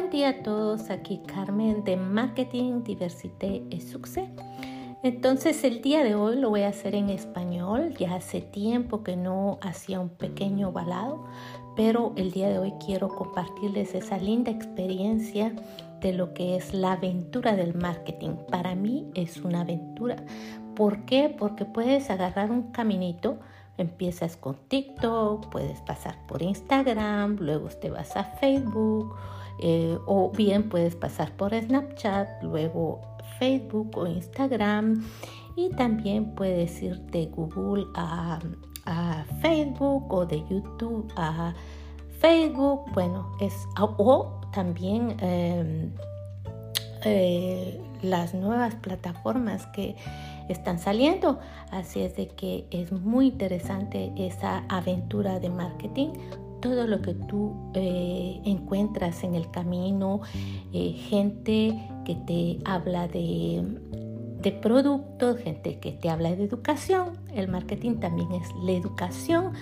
Buen día a todos, aquí Carmen de Marketing, Diversité y Success. Entonces el día de hoy lo voy a hacer en español, ya hace tiempo que no hacía un pequeño balado, pero el día de hoy quiero compartirles esa linda experiencia de lo que es la aventura del marketing. Para mí es una aventura. ¿Por qué? Porque puedes agarrar un caminito, empiezas con TikTok, puedes pasar por Instagram, luego te vas a Facebook eh, o bien puedes pasar por Snapchat, luego Facebook o Instagram y también puedes ir de Google a, Facebook o de YouTube a Facebook, bueno, es o también em, eh, las nuevas plataformas que están saliendo. Así es de que es muy interesante esa aventura de marketing todo lo que tú eh, encuentras en el camino, eh, gente que te habla de, productos, gente que te habla de educación. El marketing también es la educación.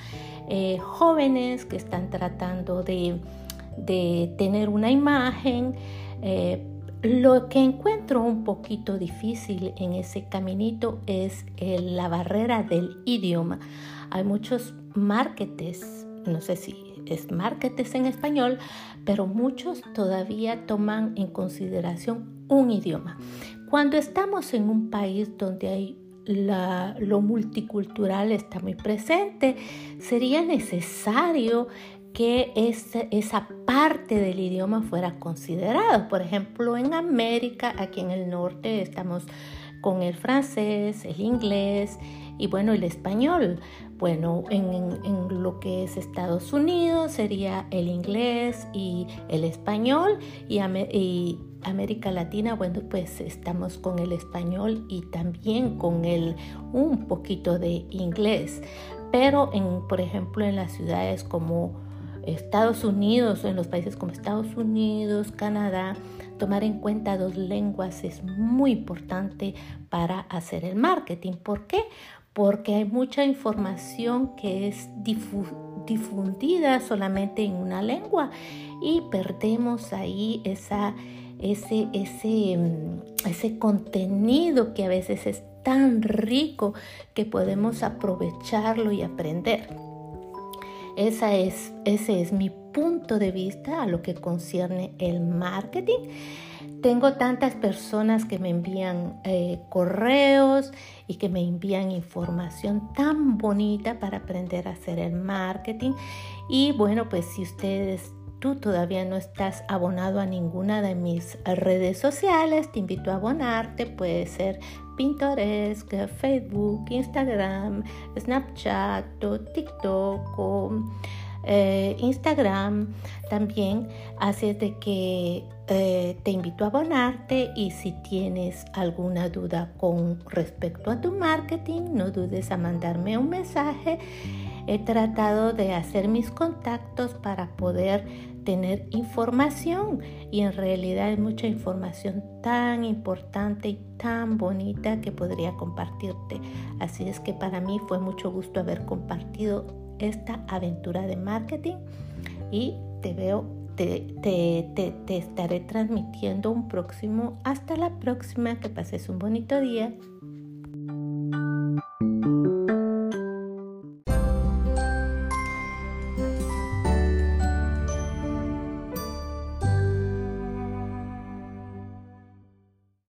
Eh, jóvenes que están tratando de, tener una imagen. lo que encuentro un poquito difícil en ese caminito es la barrera del idioma. Hay muchos marketers, no sé si es marketing en español, pero muchos todavía toman en consideración un idioma. Cuando estamos en un país donde hay lo multicultural está muy presente, sería necesario que esa parte del idioma fuera considerado. Por ejemplo, en América, aquí en el norte, estamos con el francés, el inglés y bueno, el español. Bueno, en, lo que es Estados Unidos sería el inglés y el español y, América Latina, bueno, pues estamos con el español y también con el un poquito de inglés. Pero en, por ejemplo, en las ciudades como Estados Unidos o en los países como Estados Unidos, Canadá, tomar en cuenta dos lenguas es muy importante para hacer el marketing. ¿Por qué? Porque hay mucha información que es difundida solamente en una lengua y perdemos ahí esa, ese, ese, mm, ese contenido que a veces es tan rico que podemos aprovecharlo y aprender. Esa es, ese es mi punto de vista a lo que concierne el marketing. Tengo tantas personas que me envían eh, correos y que me envían información tan bonita para aprender a hacer el marketing. Y bueno, pues si ustedes, tú todavía no estás abonado a ninguna de mis redes sociales, te invito a abonarte. Puede ser Pinterest, Facebook, Instagram, Snapchat, TikTok eh, Instagram también. Es de que eh, te invito a abonarte y si tienes alguna duda con respecto a tu marketing, no dudes a mandarme un mensaje. He tratado de hacer mis contactos para poder tener información y en realidad es mucha información tan importante y tan bonita que podría compartirte. Así es que para mí fue mucho gusto haber compartido esta aventura de marketing y te veo, te, te, te, estaré transmitiendo un próximo. Hasta la próxima, que pases un bonito día.